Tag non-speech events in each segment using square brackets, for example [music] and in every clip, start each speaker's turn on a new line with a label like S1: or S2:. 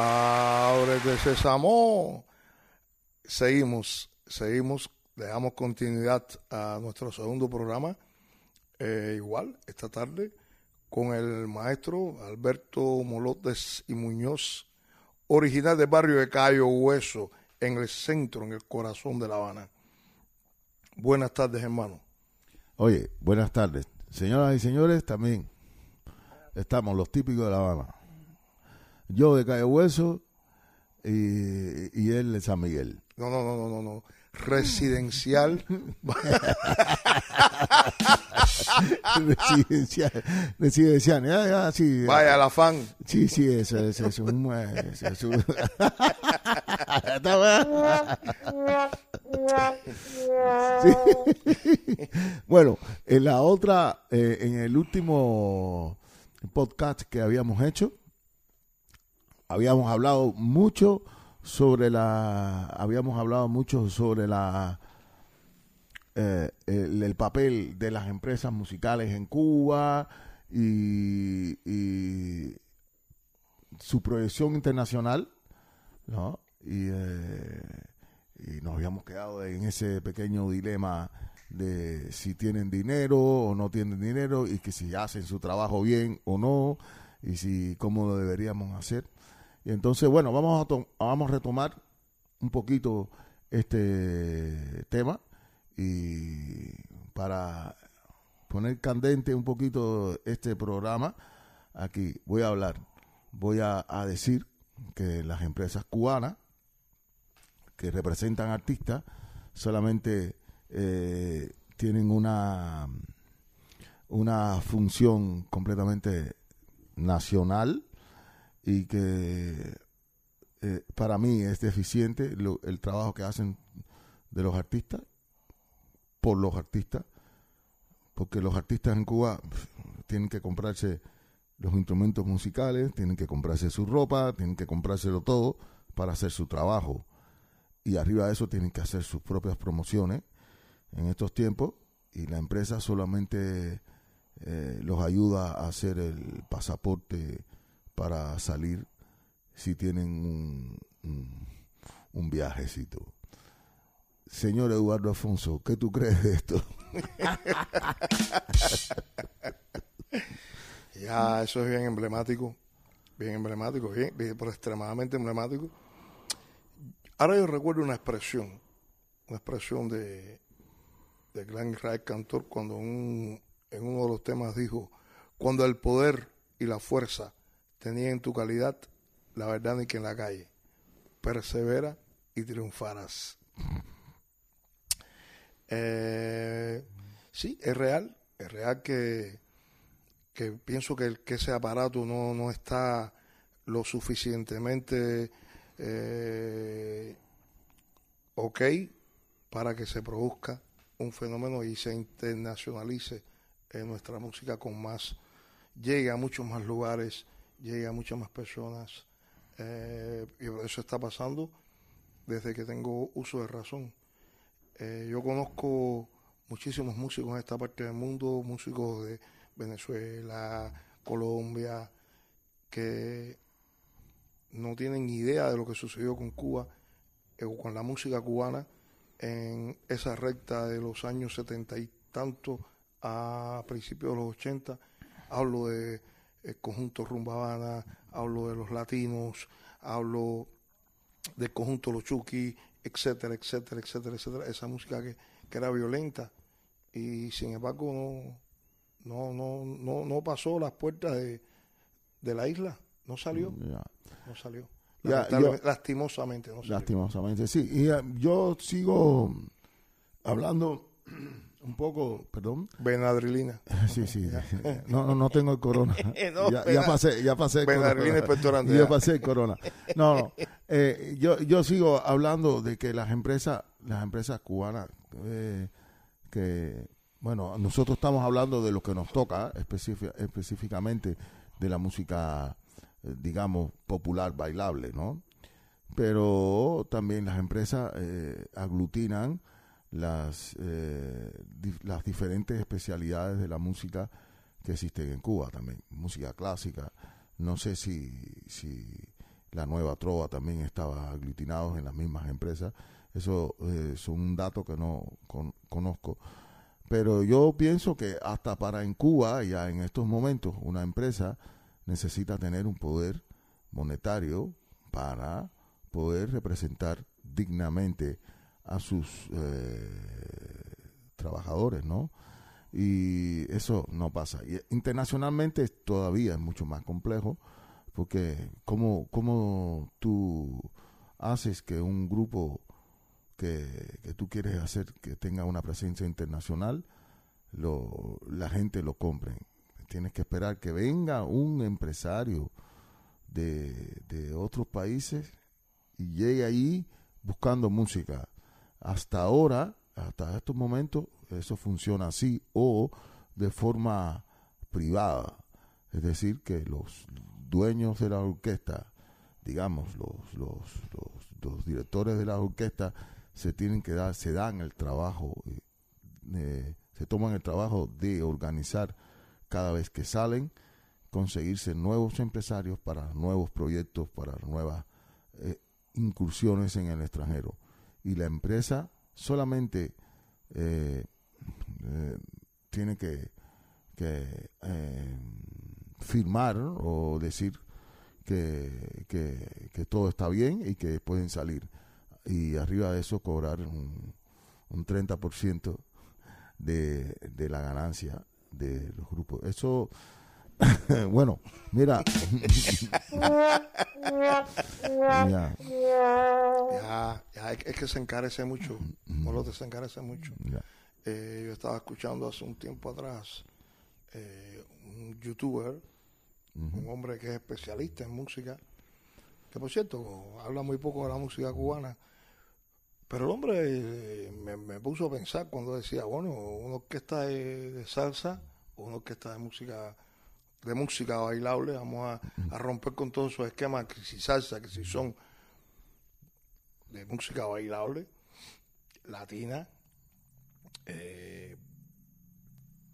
S1: Ábrete Sésamo. Seguimos, seguimos, le damos continuidad a nuestro segundo programa. Eh, igual, esta tarde, con el maestro Alberto Molotes y Muñoz, original del barrio de Cayo Hueso, en el centro, en el corazón de La Habana. Buenas tardes, hermano.
S2: Oye, buenas tardes. Señoras y señores, también estamos los típicos de La Habana. Yo de Cayo Hueso y, y él de San Miguel.
S1: No, no, no, no, no, no. Residencial. [laughs]
S2: residencial. Residencial. Ya, sí.
S1: Vaya, la fan.
S2: Sí, sí, eso, eso, eso. un- eso, eso. [laughs] Sí. Bueno, en la otra, eh, en el último podcast que habíamos hecho, habíamos hablado mucho sobre la, habíamos hablado mucho sobre la, eh, el, el papel de las empresas musicales en Cuba y, y su proyección internacional, ¿no? Y, eh, y nos habíamos quedado en ese pequeño dilema de si tienen dinero o no tienen dinero y que si hacen su trabajo bien o no y si cómo lo deberíamos hacer. Entonces, bueno, vamos a, vamos a retomar un poquito este tema y para poner candente un poquito este programa, aquí voy a hablar, voy a, a decir que las empresas cubanas que representan artistas solamente eh, tienen una una función completamente nacional y que eh, para mí es deficiente el trabajo que hacen de los artistas por los artistas porque los artistas en Cuba tienen que comprarse los instrumentos musicales, tienen que comprarse su ropa, tienen que comprárselo todo para hacer su trabajo. Y arriba de eso tienen que hacer sus propias promociones en estos tiempos y la empresa solamente eh, los ayuda a hacer el pasaporte para salir si tienen un, un, viajecito. Señor Eduardo Afonso, ¿qué tú crees de esto? [laughs]
S1: Ya, eso es bien emblemático. Bien emblemático, bien, bien, pero extremadamente emblemático. Ahora yo recuerdo una expresión, una expresión de, de Glenn Israel Cantor cuando un- en uno de los temas dijo, cuando el poder y la fuerza tenían en tu calidad, la verdad ni que en la calle, persevera y triunfarás. [laughs] Eh, sí, es real, es real que, que pienso que, que ese aparato no, no está lo suficientemente eh, ok para que se produzca un fenómeno y se internacionalice nuestra música con más, llegue a muchos más lugares, llegue a muchas más personas. eh, y eso está pasando desde que tengo uso de razón. Eh, yo conozco muchísimos músicos en esta parte del mundo, músicos de Venezuela, Colombia, que no tienen idea de lo que sucedió con Cuba eh, con la música cubana en esa recta de los años setenta y tanto a principios de los 80. Hablo de el conjunto Rumba Habana, hablo de los latinos, hablo del conjunto Los Chucky, etcétera, etcétera, etcétera, etcétera. Esa música que, que era violenta y sin embargo no, no, no, no, no pasó las puertas de, de la isla, no salió,
S2: Ya.
S1: no salió.
S2: Yo-
S1: lastimosamente no salió.
S2: Lastimosamente, sí. Y eh, yo sigo hablando un poco, perdón.
S1: Benadrilina. [laughs]
S2: Sí, sí. No, no, no tengo el corona. [laughs]
S1: No,
S2: ya, pasé, ya pasé el
S1: Benadrilina y
S2: corona. Ya
S1: ya.
S2: pasé el corona. No, no. Eh, yo, yo sigo hablando de que las empresas, las empresas cubanas, eh, que, bueno, nosotros estamos hablando de lo que nos toca, específica- específicamente de la música, eh, digamos, popular, bailable, ¿no? Pero también las empresas eh, aglutinan las, eh, las diferentes especialidades de la música que existen en Cuba también. Música clásica. No sé si, si la nueva Trova también estaba aglutinados en las mismas empresas. Eso eh, es un dato que no conozco. Pero yo pienso que hasta para en Cuba, ya en estos momentos, una empresa necesita tener un poder monetario para poder representar dignamente a sus eh, trabajadores, ¿no? Y eso no pasa. Y internacionalmente todavía es mucho más complejo, porque ¿cómo, cómo tú haces que un grupo que, que, tú quieres hacer que tenga una presencia internacional, lo, la gente lo compre? Tienes que esperar que venga un empresario de, de otros países y llegue ahí buscando música. Hasta ahora, hasta estos momentos, eso funciona así o de forma privada. Es decir, que los dueños de la orquesta, digamos, los, los, los, directores de la orquesta, se tienen que dar, se dan el trabajo, eh, se toman el trabajo de organizar cada vez que salen, conseguirse nuevos empresarios para nuevos proyectos, para nuevas eh, incursiones en el extranjero. Y la empresa solamente eh, eh, tiene que, eh, firmar o decir que, que, todo está bien y que pueden salir. Y arriba de eso cobrar un, un 30% de, de la ganancia de los grupos. Eso, [laughs] bueno, mira.
S1: ya. ya, es que se encarece mucho. Molote se encarece mucho. Eh, yo estaba escuchando hace un tiempo atrás eh, un youtuber, un hombre que es especialista en música, que por cierto habla muy poco de la música cubana, pero el hombre eh, me, puso a pensar cuando decía, bueno, una orquesta de, de salsa o una orquesta de música de música bailable, vamos a, romper con todos esos esquemas, que si salsa, que si son de música bailable, latina, eh,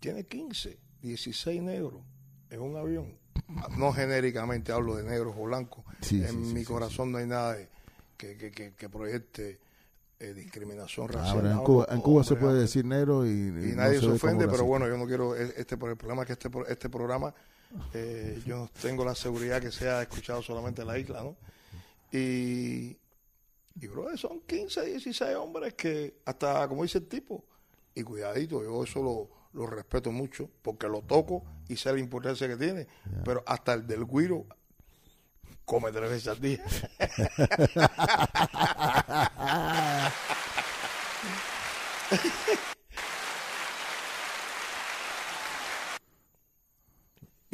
S1: tiene 15, 16 negros en un avión. No genéricamente hablo de negros o blancos. en mi corazón no hay nada que, que, que, proyecte eh, discriminación racial.
S2: en Cuba, se puede decir negro y,
S1: nadie se, ofende, pero bueno, yo no quiero, e, este por el problema es que este, este programa, eh, yo no tengo la seguridad que sea escuchado solamente en la isla, ¿no? Y, y bro, son 15, 16 hombres que hasta, como dice el tipo, y cuidadito, yo eso lo, lo respeto mucho porque lo toco y sé la importancia que tiene. Pero hasta el del guiro come tres veces al día. [laughs]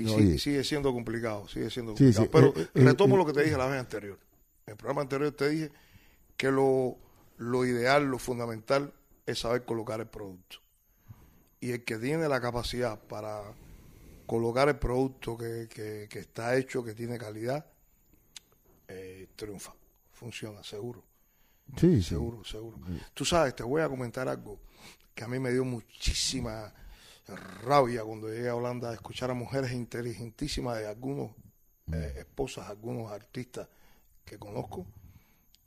S1: y sigue, siendo complicado, sigue siendo complicado. Pero eh, eh, retomo eh, lo que te dije la vez anterior. En el programa anterior te dije que lo, lo ideal, lo fundamental es saber colocar el producto. Y el que tiene la capacidad para colocar el producto que, que, está hecho, que tiene calidad, eh, triunfa, funciona, seguro.
S2: Sí,
S1: seguro, seguro. Tú sabes, te voy a comentar algo que a mí me dio muchísima rabia cuando llegué a Holanda a escuchar a mujeres inteligentísimas de algunos eh, esposas, algunos artistas que conozco,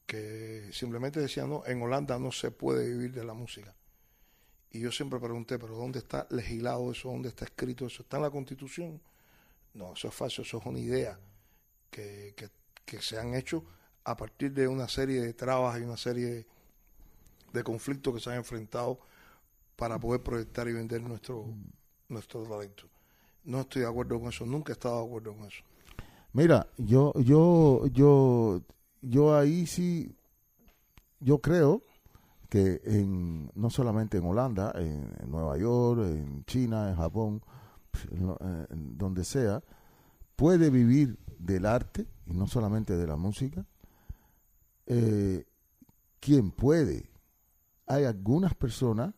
S1: que simplemente decían, no, en Holanda no se puede vivir de la música. Y yo siempre pregunté, pero ¿dónde está legislado eso? ¿Dónde está escrito eso? ¿Está en la Constitución? No, eso es falso, eso es una idea que, que, se han hecho a partir de una serie de trabas y una serie de, conflictos que se han enfrentado para poder proyectar y vender nuestro, nuestro talento. No estoy de acuerdo con eso, nunca he estado de acuerdo con eso.
S2: Mira, yo, yo, yo yo ahí sí, yo creo que en, no solamente en Holanda, en, Nueva York, en China, en Japón, en, donde sea, puede vivir del arte y no solamente de la música. Eh, quien puede, hay algunas personas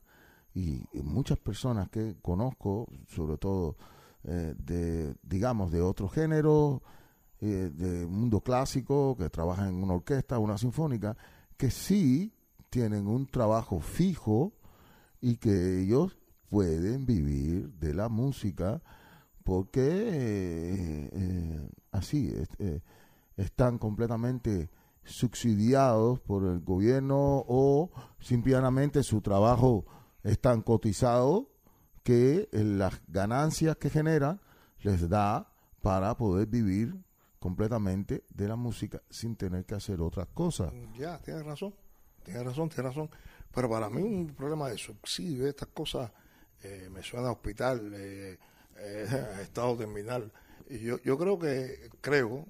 S2: y, muchas personas que conozco, sobre todo eh, de, digamos, de otro género, eh, de mundo clásico, que trabajan en una orquesta, una sinfónica, que sí tienen un trabajo fijo y que ellos pueden vivir de la música porque eh, eh, así están completamente subsidiados por el gobierno o simplemente su trabajo es tan cotizado que las ganancias que generan les da para poder vivir completamente de la música sin tener que hacer otras cosas.
S1: Ya, tienes razón, tienes razón, tienes razón. Pero para mí un problema de subsidio, estas cosas, eh, me suena a hospital, eh, eh, [laughs] estado terminal. Y yo, yo creo que, creo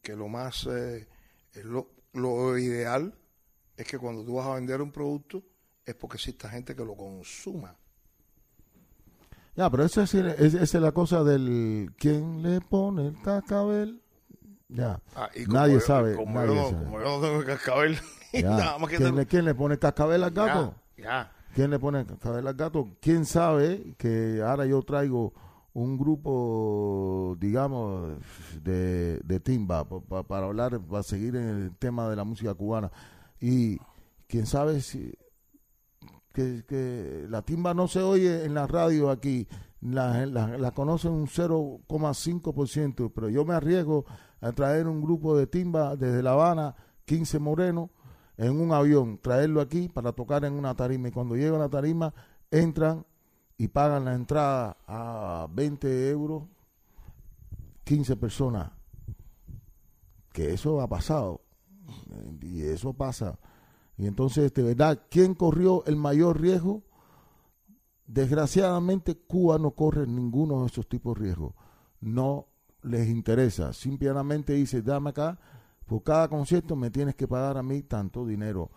S1: que lo más, lo, lo ideal es que cuando tú vas a vender un producto es porque exista gente que lo consuma.
S2: Ya, pero esa es, es, la cosa del quién le pone el cascabel. Ya,
S1: ah,
S2: nadie sabe.
S1: Como,
S2: nadie
S1: yo,
S2: sabe.
S1: como yo no tengo el cascabel, [laughs]
S2: nada más que ¿Quién, le, ¿Quién, le, pone cascabel al gato?
S1: Ya,
S2: ¿Quién le pone cascabel al gato? ¿Quién sabe que ahora yo traigo un grupo, digamos, de, de timba para hablar, para seguir en el tema de la música cubana? Y quién sabe si que, la timba no se oye en la radio aquí, la, la, conocen un 0,5%, pero yo me arriesgo a traer un grupo de timba desde La Habana, 15 morenos, en un avión, traerlo aquí para tocar en una tarima. Y cuando llega a la tarima, entran y pagan la entrada a 20 euros, 15 personas. Que eso ha pasado. Y eso pasa. Y entonces, de verdad, ¿quién corrió el mayor riesgo? Desgraciadamente, Cuba no corre ninguno de esos tipos de riesgos. No les interesa. Simplemente dice, dame acá, por cada concierto me tienes que pagar a mí tanto dinero.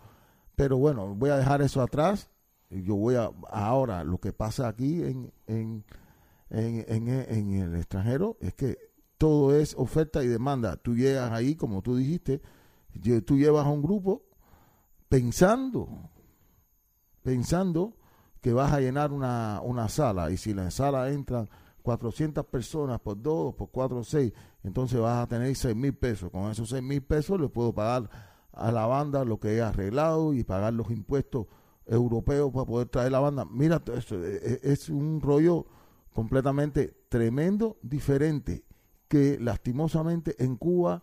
S2: Pero bueno, voy a dejar eso atrás. Yo voy a, ahora, lo que pasa aquí en, en, en, en el extranjero es que todo es oferta y demanda. Tú llegas ahí, como tú dijiste, tú llevas a un grupo pensando, pensando que vas a llenar una, una sala y si la sala entran 400 personas por dos, por cuatro o seis, entonces vas a tener 6 mil pesos. Con esos 6 mil pesos le puedo pagar a la banda lo que he arreglado y pagar los impuestos europeos para poder traer la banda. Mira, eso e, e, es un rollo completamente tremendo, diferente, que lastimosamente en Cuba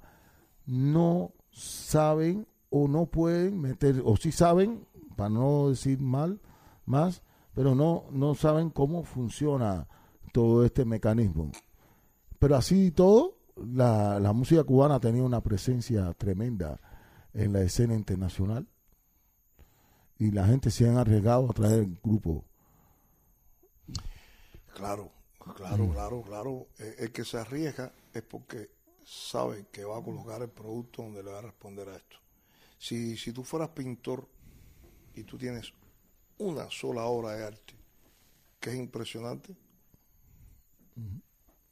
S2: no saben o no pueden meter, o sí saben, para no decir mal, más, pero no, no saben cómo funciona todo este mecanismo. Pero así y todo, la, la música cubana ha tenido una presencia tremenda en la escena internacional y la gente se han arriesgado a traer el grupo.
S1: Claro, claro, claro, claro. Eh, el que se arriesga es porque sabe que va a colocar el producto donde le va a responder a esto. Si, si tú fueras pintor y tú tienes una sola obra de arte que es impresionante,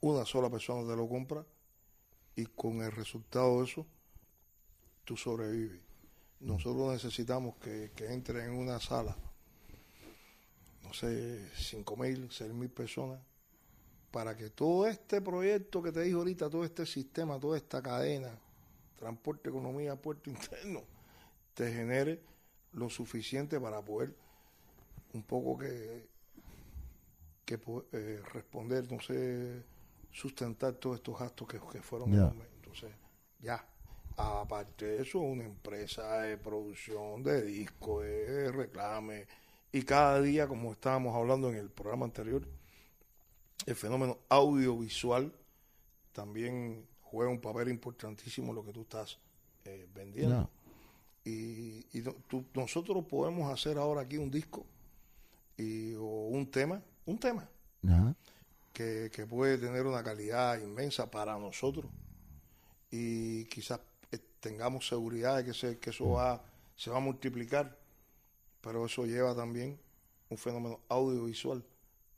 S1: una sola persona te lo compra y con el resultado de eso tú sobrevives. Nosotros necesitamos que, que entren en una sala, no sé, cinco mil, seis mil personas, para que todo este proyecto que te dijo ahorita, todo este sistema, toda esta cadena, transporte, economía, puerto [laughs] interno, te genere lo suficiente para poder un poco que, que eh, responder, no sé, sustentar todos estos gastos que, fueron Entonces, ya. Aparte de eso, una empresa de producción de discos, de reclame, y cada día, como estábamos hablando en el programa anterior, el fenómeno audiovisual también juega un papel importantísimo lo que tú estás eh, vendiendo. Y, nosotros podemos hacer ahora aquí un disco y, o un tema, un tema, que, puede tener una calidad inmensa para nosotros. Y quizás eh, tengamos seguridad de que, que eso va, se va a multiplicar, pero eso lleva también un fenómeno audiovisual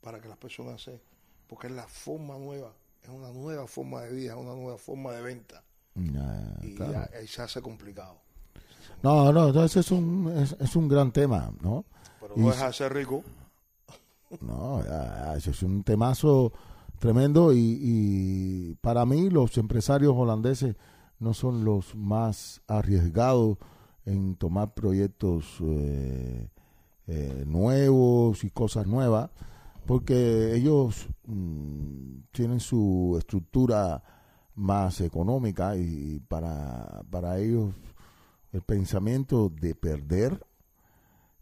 S1: para que las personas se... porque es la forma nueva, es una nueva forma de vida, es una nueva forma de venta. y ahí se hace complicado.
S2: No, no, entonces es un, es, un gran tema, ¿no?
S1: Pero no deja de ser rico. [laughs]
S2: No, eso es un temazo tremendo y, para mí los empresarios holandeses no son los más arriesgados en tomar proyectos eh, eh, nuevos y cosas nuevas, porque ellos mm, tienen su estructura más económica y para, para ellos el pensamiento de perder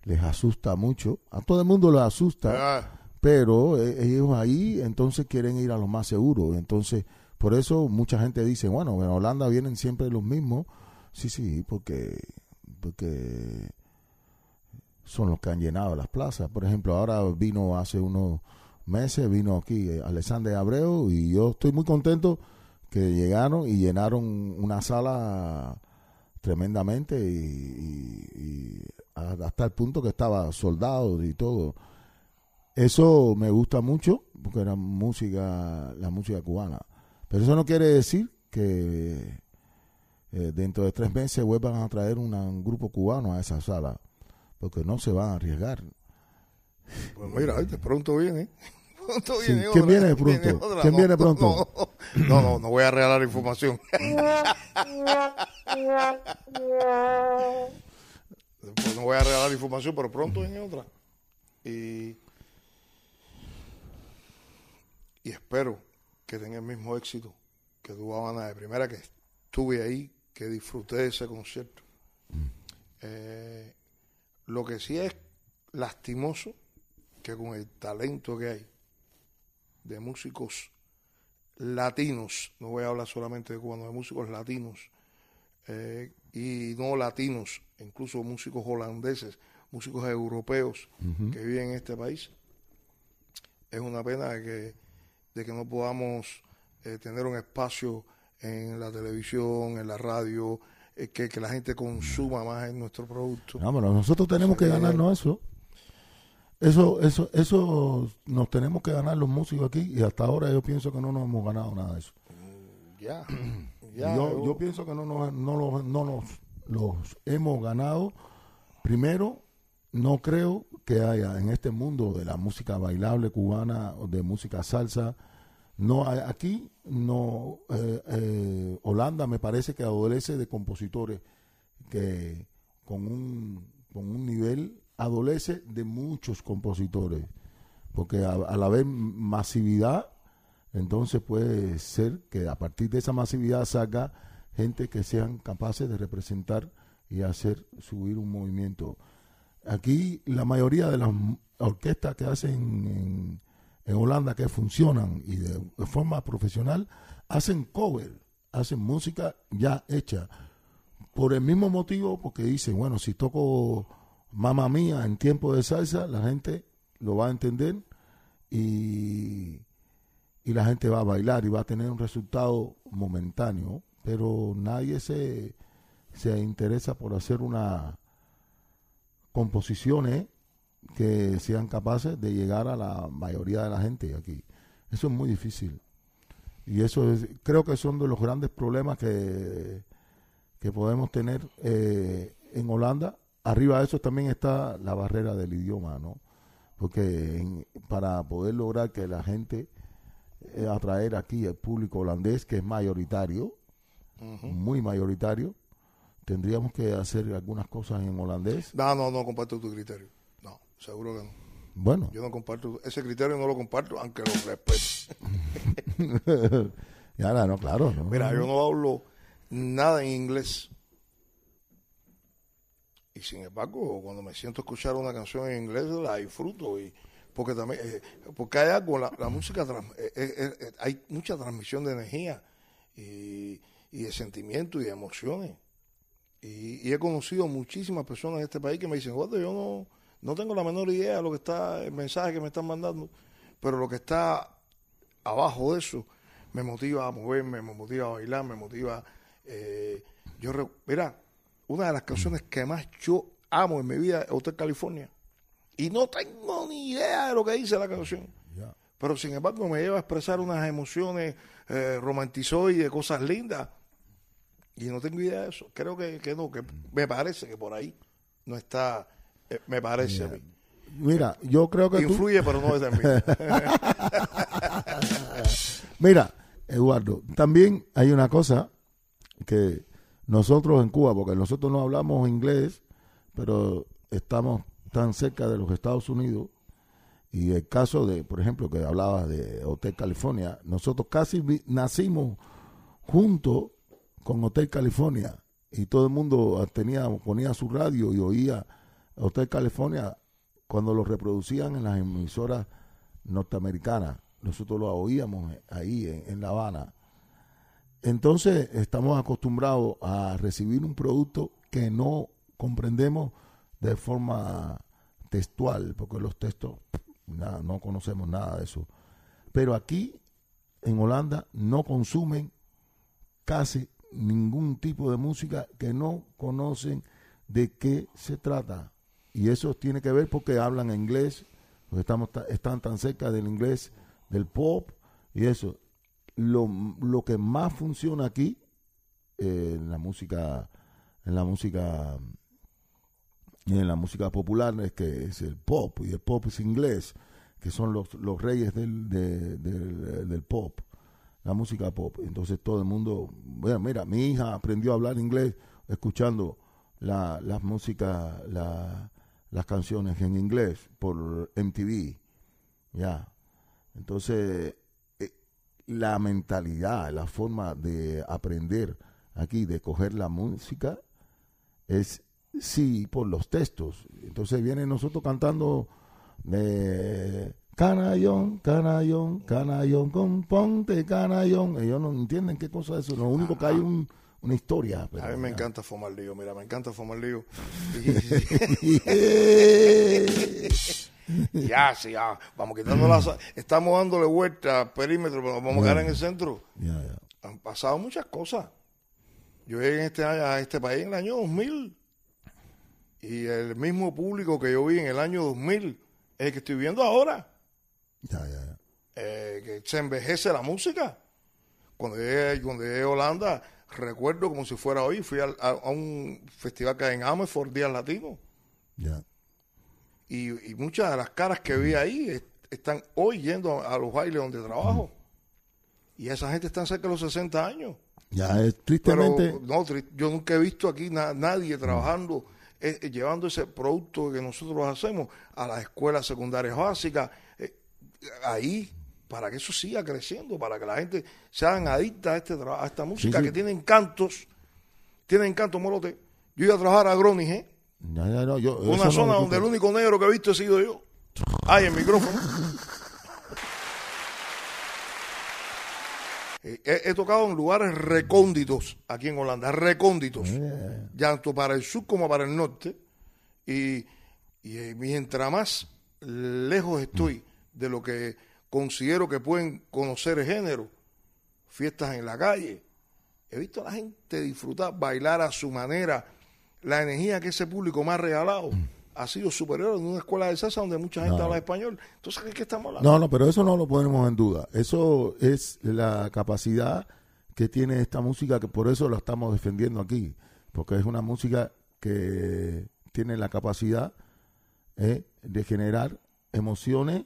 S2: les asusta mucho. A todo el mundo les asusta,
S1: Ah,
S2: pero eh, ellos ahí entonces quieren ir a lo más seguro. Entonces, por eso mucha gente dice, bueno, en Holanda vienen siempre los mismos. Sí, sí, porque, porque son los que han llenado las plazas. Por ejemplo, ahora vino hace unos meses, vino aquí eh, Alexander Abreu y yo estoy muy contento que llegaron y llenaron una sala tremendamente y, y- hasta el punto que estaba soldados y todo. Eso me gusta mucho porque era música, la música cubana. Pero eso no quiere decir que eh, dentro de tres meses vuelvan a traer un grupo cubano a esa sala, porque no se van a arriesgar.
S1: Pues mira, de pronto viene. [laughs] Pronto
S2: Sí,
S1: viene
S2: ¿quién
S1: otra,
S2: viene pronto?
S1: otra.
S2: ¿Quién
S1: No,
S2: viene pronto?
S1: No, no, no, no voy a regalar información. [laughs] Pues no voy a regalar información, pero pronto viene otra. Y, y espero que tenga el mismo éxito que tuvo Habana de primera, que estuve ahí, que disfruté de ese concierto. Eh, lo que sí es lastimoso que con el talento que hay de músicos latinos, no voy a hablar solamente de cubanos, de músicos latinos eh, y no latinos, incluso músicos holandeses, músicos europeos que viven en este país, es una pena de que, de que no podamos eh, tener un espacio en la televisión, en la radio, eh, que, que la gente consuma más en nuestro producto.
S2: No, pero nosotros tenemos que ganarnos eso. Eso, eso, eso nos tenemos que ganar los músicos aquí y hasta ahora yo pienso que no nos hemos ganado nada de eso.
S1: Ya, [clears throat] ya.
S2: yo,
S1: yo-
S2: yo pienso que no nos, no, los- no nos los hemos ganado. Primero, no creo que haya en este mundo de la música bailable cubana o de música salsa, no aquí no eh, eh, Holanda me parece que adolece de compositores que con un con un nivel adolece de muchos compositores porque a, la vez masividad entonces puede ser que a partir de esa masividad salga gente que sean capaces de representar y hacer subir un movimiento. Aquí la mayoría de las orquestas que hacen en, en Holanda que funcionan y de, forma profesional hacen cover, hacen música ya hecha. Por el mismo motivo, porque dicen, bueno, si toco Mamma Mía en tiempo de salsa, la gente lo va a entender y, y la gente va a bailar y va a tener un resultado momentáneo, pero nadie se, se interesa por hacer una composiciones que sean capaces de llegar a la mayoría de la gente aquí. Eso es muy difícil. Y eso es, creo que son de los grandes problemas que, que podemos tener eh, en Holanda. Arriba de eso también está la barrera del idioma, ¿no? Porque en- para poder lograr que la gente eh, atraer aquí el público holandés, que es mayoritario, muy mayoritario, tendríamos que hacer algunas cosas en holandés.
S1: No, no, no comparto tu criterio. Seguro que no.
S2: Bueno,
S1: Yo no comparto ese criterio, no lo comparto, aunque lo respeto. [laughs]
S2: ya no, claro. ¿no?
S1: Mira, yo no hablo nada en inglés. Y sin embargo, cuando me siento a escuchar una canción en inglés, la disfruto. Y, porque también, eh, porque hay algo, la, la música, trans- eh, eh, hay mucha transmisión de energía y, y de sentimientos y de emociones. Y, y he conocido muchísimas personas en este país que me dicen, "Gordo, yo no, no tengo la menor idea de lo que está, el mensaje que me están mandando, pero lo que está abajo de eso me motiva a moverme, me motiva a bailar, me motiva. eh, yo, mira, una de las canciones que más yo amo en mi vida es Hotel California. Y no tengo ni idea de lo que dice la canción. Pero sin embargo me lleva a expresar unas emociones eh, romantizoides, cosas lindas. Y no tengo idea de eso. Creo que, que no, que me parece que por ahí no está, eh, me parece a mí.
S2: Mira, yo creo que tú,
S1: Influye, pero no es de mí. [laughs]
S2: Mira, Eduardo, también hay una cosa que nosotros en Cuba, porque nosotros no hablamos inglés, pero estamos tan cerca de los Estados Unidos, y el caso de, por ejemplo, que hablabas de Hotel California, nosotros casi nacimos junto con Hotel California. Y todo el mundo tenía, ponía su radio y oía Hotel California cuando lo reproducían en las emisoras norteamericanas. Nosotros lo oíamos ahí en, La Habana. Entonces estamos acostumbrados a recibir un producto que no comprendemos de forma textual, porque los textos nada, no conocemos nada de eso. Pero aquí en Holanda no consumen casi ningún tipo de música que no conocen de qué se trata. Y eso tiene que ver porque hablan inglés, porque estamos, están tan cerca del inglés, del pop y eso. Lo, lo que más funciona aquí eh, en la música, en la música, en la música popular es que es el pop y el pop es inglés, que son los, los reyes del, del, pop la música pop. Entonces todo el mundo, bueno, mira, mi hija aprendió a hablar inglés escuchando la, las músicas, la, las canciones en inglés por MTV. Ya. Entonces, eh, la mentalidad, la forma de aprender aquí, de coger la música, es sí por los textos. Entonces vienen nosotros cantando de Canallón, canallón, canallón, con ponte canallón. Ellos no entienden qué cosa es eso. Lo único que hay un, una historia.
S1: a mí me encanta fumar lío, mira, me encanta fumar lío. [laughs] ya, sí, ya. Vamos quitando las. Estamos dándole vuelta al perímetro, pero vamos a quedar en el centro. Han pasado muchas cosas. Yo llegué en este, a este país en el año 2000. Y el mismo público que yo vi en el año 2000 es el que estoy viendo ahora. Eh, que se envejece la música. Cuando llegué, cuando llegué a Holanda, recuerdo como si fuera hoy, fui a, un festival que hay en Amersfoort, Días Latinos. Y, muchas de las caras que vi ahí están hoy yendo a, los bailes donde trabajo. Y esa gente está cerca de los 60 años.
S2: Ya, es tristemente.
S1: no, yo nunca he visto aquí nadie trabajando, eh, eh, llevando ese producto que nosotros hacemos a las escuelas secundarias básicas ahí para que eso siga creciendo, para que la gente sean adicta a, este, a esta música que tiene encantos, tiene encantos, molote. Yo iba a trabajar a Groningen, una zona donde el único negro que he visto he sido yo. Hay el micrófono. [laughs] Eh, he, tocado en lugares recónditos aquí en Holanda, recónditos, tanto para el sur como para el norte. Y, y eh, mientras más lejos estoy de lo que considero que pueden conocer el género, fiestas en la calle. He visto a la gente disfrutar, bailar a su manera. La energía que ese público me ha regalado mm. ha sido superior en una escuela de salsa donde mucha gente habla español. Entonces, ¿qué, estamos hablando?
S2: No, no, pero eso no lo ponemos en duda. Eso es la capacidad que tiene esta música, que por eso la estamos defendiendo aquí. Porque es una música que tiene la capacidad eh, de generar emociones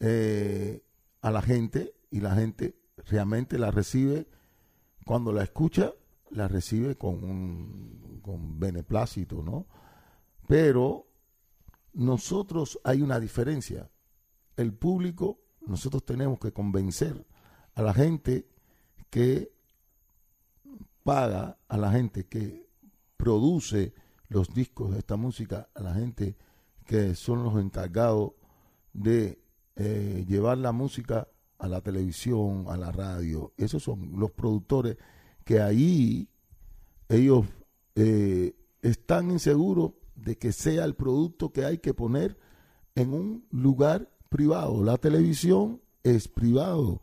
S2: eh, a la gente y la gente realmente la recibe, cuando la escucha, la recibe con, un, con beneplácito, ¿no? Pero nosotros hay una diferencia. El público, nosotros tenemos que convencer a la gente que paga, a la gente que produce los discos de esta música, a la gente que son los encargados de eh, llevar la música a la televisión, a la radio. Esos son los productores que ahí ellos eh, están inseguros de que sea el producto que hay que poner en un lugar privado. La televisión es privado,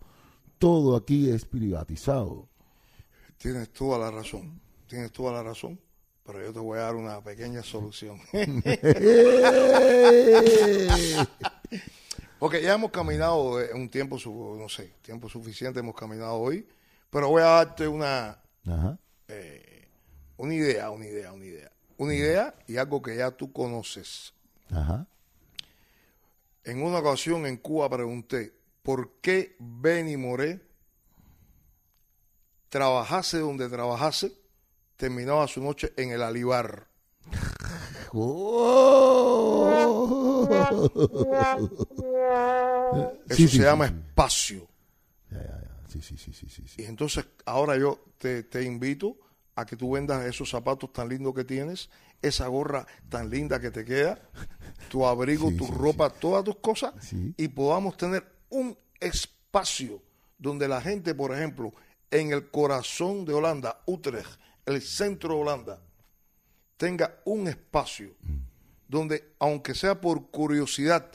S2: todo aquí es privatizado.
S1: Tienes toda la razón, tienes toda la razón, pero yo te voy a dar una pequeña solución. [laughs] [laughs] [laughs] Porque ya hemos caminado eh, un tiempo, no sé, tiempo suficiente hemos caminado hoy, pero voy a darte una, eh, una idea, una idea, una idea. Una idea y algo que ya tú conoces. Ajá. En una ocasión en Cuba pregunté, ¿por qué Benny Moré trabajase donde trabajase, terminaba su noche en el alibar? [laughs] Eso se llama espacio.
S2: sí, sí, sí, sí.
S1: Y entonces ahora yo te, te invito a que tú vendas esos zapatos tan lindos que tienes, esa gorra tan linda que te queda, [laughs] tu abrigo, tu ropa, todas tus cosas, y podamos tener un espacio donde la gente, por ejemplo, en el corazón de Holanda, Utrecht, el centro de Holanda, tenga un espacio donde, aunque sea por curiosidad,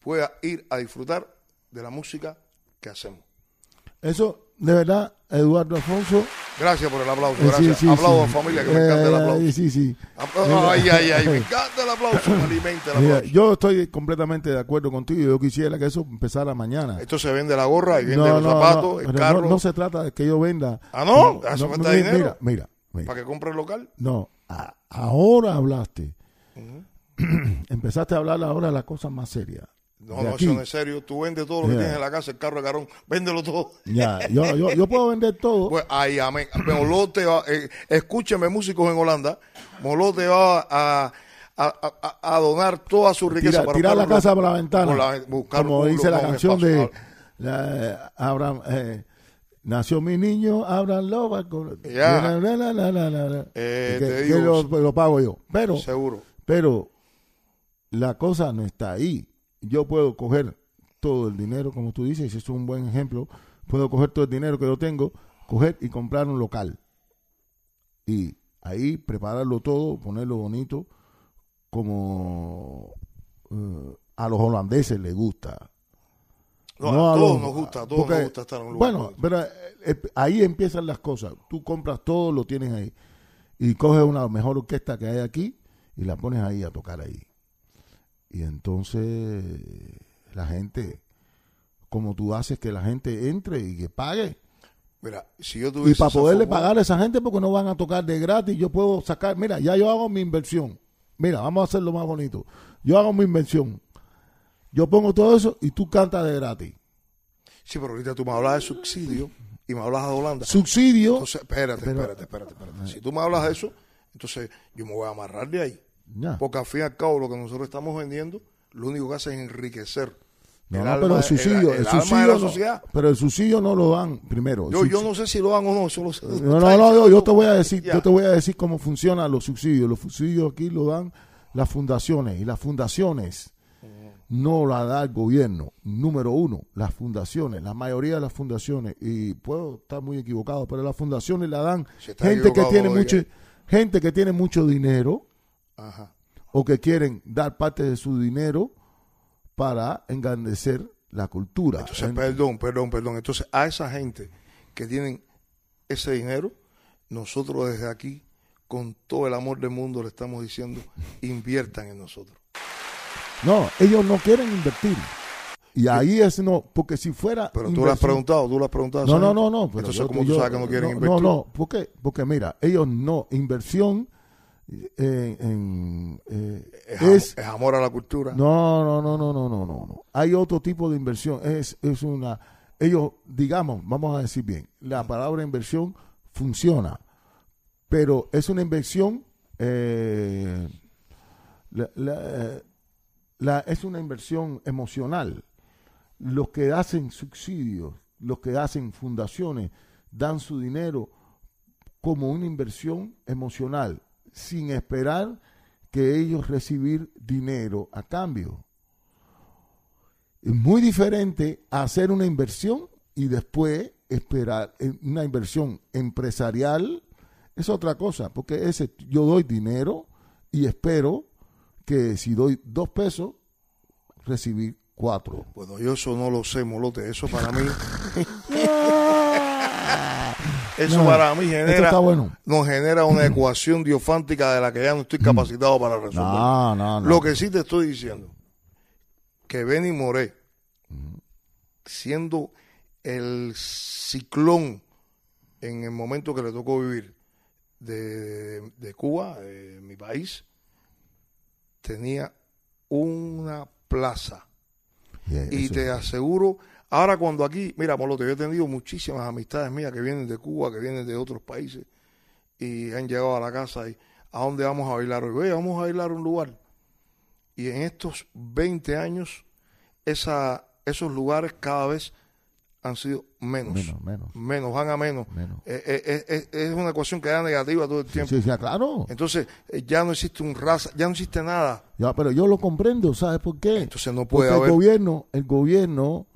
S1: pueda ir a disfrutar de la música que hacemos.
S2: Eso, de verdad, Eduardo Alfonso.
S1: Gracias por el aplauso,
S2: eh, sí,
S1: gracias.
S2: sí, sí.
S1: familia, que me encanta el
S2: Eh,
S1: aplauso.
S2: Sí, sí.
S1: Ay, ay, ay, me [laughs] encanta el aplauso, me alimenta el
S2: Mira,
S1: aplauso.
S2: yo estoy completamente de acuerdo contigo. Yo quisiera que eso empezara mañana.
S1: Esto se vende la gorra y vende los zapatos, el carro,
S2: no, no se trata de que yo venda.
S1: Ah, ¿no? ¿Eso cuesta
S2: mi-
S1: dinero?
S2: Mira, mira, mira.
S1: para que compre el local.
S2: No, a- ahora hablaste. [clears throat] Empezaste a hablar ahora de las cosas más serias.
S1: No, no, eso no es serio. Tú vendes todo lo que tienes en la casa, el carro de carón, véndelo todo.
S2: Ya, yo, yo, yo puedo vender todo.
S1: Pues ay, amén. Molote va, eh, escúcheme, músicos en Holanda. Molote va a, a, a- a donar toda su riqueza
S2: Tira-
S1: para
S2: tirar la casa por la ventana.
S1: por la- buscar
S2: como
S1: un-
S2: dice la canción de la- Abraham. eh, Nació mi niño, Abraham Loba. con-
S1: Ya.
S2: la, la, la, la, la, la, la.
S1: Eh,
S2: que,
S1: digo-
S2: lo, lo pago yo. Pero,
S1: Seguro.
S2: Pero la cosa no está ahí. Yo puedo coger todo el dinero, como tú dices, es un buen ejemplo. Puedo coger todo el dinero que yo tengo, coger y comprar un local. Y ahí prepararlo todo, ponerlo bonito, como eh, a los holandeses les gusta.
S1: No,
S2: No
S1: a todos
S2: los-
S1: nos gusta, a todos
S2: porque-
S1: nos gusta estar en un lugar.
S2: Bueno, pero eh, eh, ahí empiezan las cosas. Tú compras todo, lo tienes ahí. Y coges una mejor orquesta que hay aquí y la pones ahí a tocar ahí. Y entonces la gente, como tú haces que la gente entre y que pague.
S1: Mira, si yo
S2: Y
S1: tuviese
S2: para
S1: esa
S2: poderle pagar a esa gente porque no van a tocar de gratis, yo puedo sacar, mira, ya yo hago mi inversión. Mira, vamos a hacerlo más bonito. Yo hago mi inversión. Yo pongo todo eso y tú cantas de gratis.
S1: Sí, pero ahorita tú me hablas de subsidio y me hablas de Holanda.
S2: Subsidio.
S1: Entonces, espérate, espérate, espérate, espérate. Si tú me hablas de eso, entonces yo me voy a amarrar de ahí. Porque al fin y al cabo lo que nosotros estamos vendiendo, lo único que hace es enriquecer
S2: No,
S1: el
S2: no,
S1: alma,
S2: pero el subsidio,
S1: el
S2: el,
S1: alma
S2: subsidio
S1: de la
S2: no- pero el subsidio no lo dan primero.
S1: Yo, yo no sé si lo dan o no, eso lo sé.
S2: no, no, no, yo, yo te voy a decir, yo te voy a decir cómo funcionan los subsidios. Los subsidios aquí lo dan las fundaciones y las fundaciones no la da el gobierno. Número uno, las fundaciones, la mayoría de las fundaciones y puedo estar muy equivocado, pero las fundaciones la dan gente que tiene mucho, gente que tiene mucho dinero
S1: Ajá.
S2: o que quieren dar parte de su dinero para engrandecer la cultura.
S1: Entonces,
S2: En-
S1: perdón, perdón, perdón. Entonces, a esa gente que tienen ese dinero, nosotros desde aquí, con todo el amor del mundo, le estamos diciendo, inviertan en nosotros.
S2: No, ellos no quieren invertir. Y ahí es no, porque si fuera.
S1: Pero tú le has preguntado, tú le has preguntado.
S2: No, no, no, no. pero
S1: Entonces, ¿cómo tú
S2: yo-
S1: sabes que no quieren
S2: no,
S1: invertir?
S2: No, no, ¿por qué? Porque mira, ellos no, inversión en, eh,
S1: Es, am-
S2: es.
S1: es amor a la cultura.
S2: No, no, no, no, no, no, no, no. Hay otro tipo de inversión. Es, es una. Ellos, digamos, vamos a decir bien, la palabra inversión funciona, pero es una inversión. eh, la- la, eh, la- es una inversión emocional. Los que hacen subsidios, los que hacen fundaciones, dan su dinero como una inversión emocional, sin esperar que ellos recibir dinero a cambio. Es muy diferente a hacer una inversión y después esperar una inversión empresarial. Es otra cosa, porque ese yo doy dinero y espero que si doy dos pesos, recibir cuatro.
S1: Bueno, yo eso no lo sé, Molote. Eso para mí, eso
S2: No,
S1: para mí genera,
S2: bueno.
S1: nos genera una ecuación diofántica de la que ya no estoy capacitado para resolver.
S2: No, no, no.
S1: Lo que sí te estoy diciendo, que Benny Moré, siendo el ciclón en el momento que le tocó vivir de, de Cuba, de mi país, tenía una plaza.
S2: Yeah,
S1: Y te aseguro, ahora cuando aquí, mira, Molote, yo he tenido muchísimas amistades mías que vienen de Cuba, que vienen de otros países, y han llegado a la casa y, ¿a dónde vamos a bailar hoy? Oye, vamos a bailar a un lugar. Y en estos 20 años, esa, esos lugares cada vez han sido menos.
S2: Menos, menos.
S1: Menos, van a menos.
S2: Menos.
S1: Eh, eh, eh, es una ecuación que da negativa todo el tiempo.
S2: Sí, sí, claro.
S1: Entonces, ya no existe un raza, ya no existe nada.
S2: Ya, pero yo lo comprendo, ¿sabes por qué?
S1: Entonces no puede
S2: Porque
S1: haber.
S2: el gobierno, el gobierno,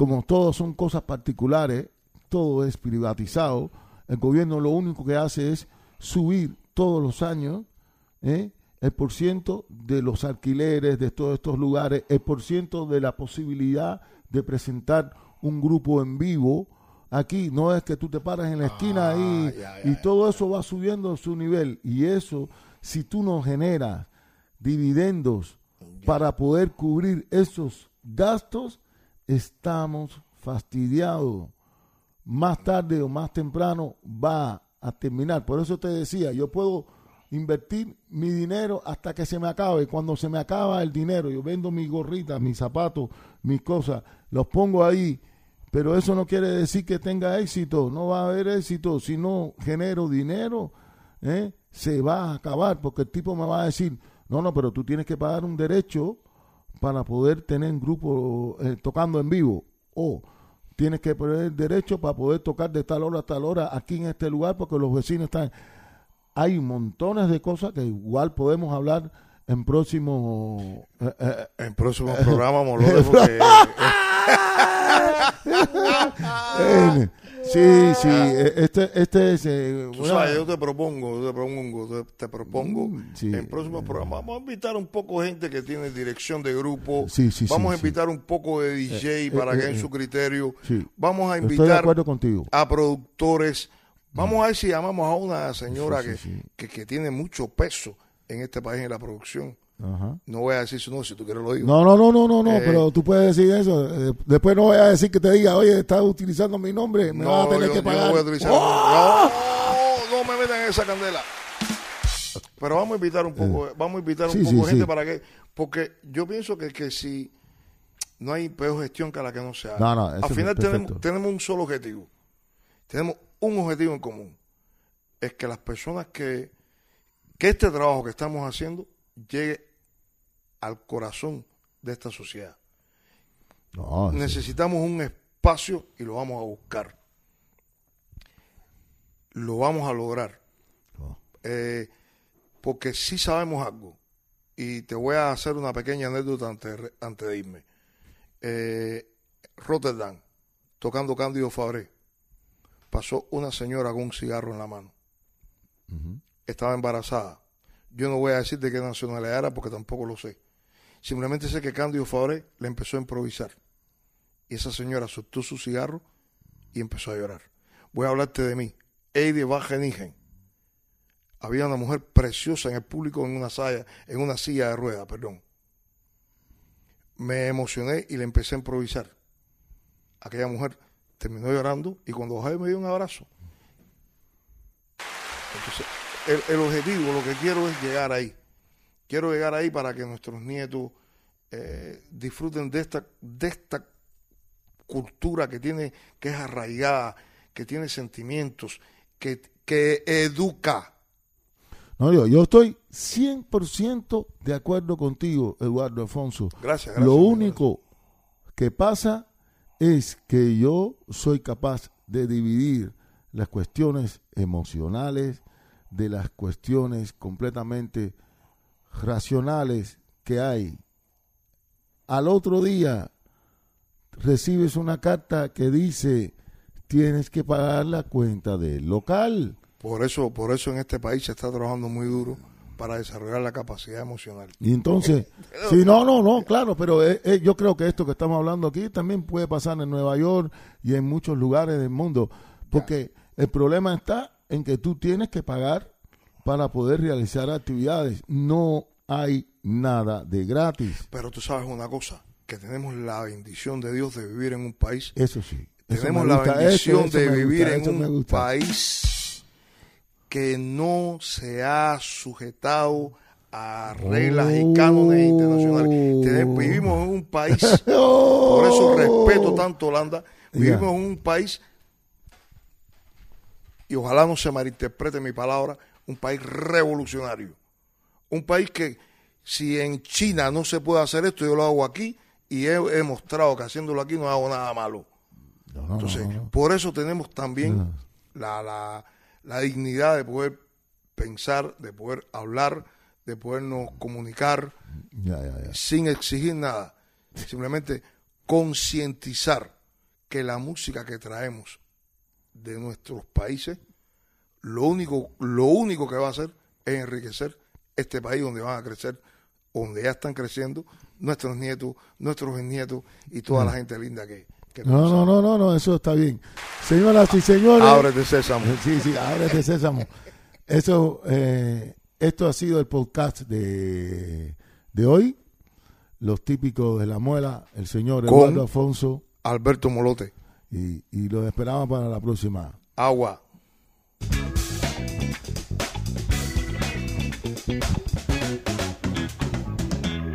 S2: como todo son cosas particulares, todo es privatizado, el gobierno lo único que hace es subir todos los años ¿eh? el por ciento de los alquileres de todos estos lugares, el por ciento de la posibilidad de presentar un grupo en vivo. Aquí no es que tú te paras en la esquina
S1: Ah,
S2: ahí
S1: ya, ya,
S2: y
S1: ya.
S2: todo eso va subiendo su nivel. Y eso, si tú no generas dividendos para poder cubrir esos gastos, estamos fastidiados. Más tarde o más temprano va a terminar. Por eso te decía, yo puedo invertir mi dinero hasta que se me acabe. Cuando se me acaba el dinero, yo vendo mis gorritas, mis zapatos, mis cosas, los pongo ahí. Pero eso no quiere decir que tenga éxito. No va a haber éxito. Si no genero dinero, ¿eh? se va a acabar. Porque el tipo me va a decir, no, no, pero tú tienes que pagar un derecho para poder tener un grupo eh, tocando en vivo. O tienes que poner derecho para poder tocar de tal hora a tal hora aquí en este lugar porque los vecinos están... Hay montones de cosas que igual podemos hablar en próximo... eh, eh,
S1: En próximo programa, [laughs] porque [laughs] eh,
S2: eh, sí, sí, eh, este, este es... eh,
S1: tú
S2: una-
S1: sabes, yo te propongo, te propongo, te, te propongo
S2: Mm, sí.
S1: en próximos programas. Vamos a invitar un poco gente que tiene dirección de grupo.
S2: Sí, sí, sí,
S1: Vamos a invitar un poco de DJ
S2: eh,
S1: para
S2: eh,
S1: que
S2: eh.
S1: su criterio. Vamos a
S2: Estoy de
S1: invitar
S2: acuerdo contigo.
S1: a productores. Vamos a ver si llamamos a una señora que. Que, que tiene mucho peso en este país en la producción.
S2: Ajá.
S1: No voy a decir su nombre, si tú quieres lo digo.
S2: No, no, no, no, no, no,
S1: Eh.
S2: pero tú puedes decir eso. Eh, después no voy a decir que te diga, oye, estás utilizando mi nombre, me vas a tener
S1: yo,
S2: que
S1: yo
S2: pagar.
S1: no voy a utilizar.
S2: ¡Oh!
S1: No, no me metan en esa candela. Pero vamos a invitar un poco, vamos a invitar un
S2: Sí,
S1: poco
S2: sí,
S1: gente
S2: sí.
S1: para que, porque yo pienso que, que si no hay peor gestión que la que no se haga.
S2: No, no,
S1: Al final tenemos, tenemos un solo objetivo. Tenemos un objetivo en común. Es que las personas que, que este trabajo que estamos haciendo llegue al corazón de esta sociedad.
S2: No, sí.
S1: Necesitamos un espacio y lo vamos a buscar. Lo vamos a lograr.
S2: No.
S1: Eh, porque sí sabemos algo. Y te voy a hacer una pequeña anécdota antes, de- antes de irme. Eh, Rotterdam, tocando Cándido Fabré, pasó una señora con un cigarro en la mano. Estaba embarazada. Yo no voy a decir de qué nacionalidad era porque tampoco lo sé. Simplemente sé que Cándido Fabré le empezó a improvisar. Y esa señora soltó su cigarro y empezó a llorar. Voy a hablarte de mí. Eide Wageningen. Había una mujer preciosa en el público en una silla, en una silla de ruedas, perdón. Me emocioné y le empecé a improvisar. Aquella mujer terminó llorando y cuando bajé me dio un abrazo. Entonces, el objetivo, lo que quiero es llegar ahí. Quiero llegar ahí para que nuestros nietos eh, disfruten de esta, de esta cultura que tiene, que es arraigada, que tiene sentimientos, que, que educa.
S2: No, yo, yo estoy 100% de acuerdo contigo, Eduardo Alfonso.
S1: Gracias, gracias.
S2: Lo único que pasa es que yo soy capaz de dividir las cuestiones emocionales de las cuestiones completamente racionales que hay. Al otro día recibes una carta que dice tienes que pagar la cuenta del local.
S1: Por eso, por eso en este país se está trabajando muy duro para desarrollar la capacidad emocional.
S2: Y entonces, [laughs] sí, no, no, no, claro, pero eh, eh, yo creo que esto que estamos hablando aquí también puede pasar en Nueva York y en muchos lugares del mundo, porque el problema está en que tú tienes que pagar para poder realizar actividades. No hay nada de gratis.
S1: Pero tú sabes una cosa, que tenemos la bendición de Dios de vivir en un país
S2: Eso sí. eso
S1: Tenemos la bendición
S2: eso- eso
S1: de vivir
S2: gusta,
S1: en un país que no se ha sujetado a reglas y cánones internacionales. Tenemos- vivimos en un país, [laughs] por eso respeto tanto Holanda, vivimos en un país, y ojalá no se malinterprete mi palabra, un país revolucionario. Un país que si en China no se puede hacer esto, yo lo hago aquí y he, he mostrado que haciéndolo aquí no hago nada malo.
S2: No, no,
S1: Entonces,
S2: no,
S1: por eso tenemos también la, la, la dignidad de poder pensar, de poder hablar, de podernos comunicar
S2: Ya, ya, ya.
S1: sin exigir nada. Simplemente concientizar que la música que traemos de nuestros países, lo único, lo único que va a hacer es enriquecer este país donde van a crecer, donde ya están creciendo nuestros nietos, nuestros bisnietos y toda la gente linda que, que
S2: No, no, no, no, no, eso está bien. Señoras y señores.
S1: Ábrete sésamo. [laughs]
S2: Sí, sí, ábrete sésamo. Eso, eh, esto ha sido el podcast de, de hoy. Los típicos de la muela, el señor
S1: Con-
S2: Eduardo Afonso.
S1: Alberto Molote,
S2: Y, y los esperamos para la próxima.
S1: agua. Thank you.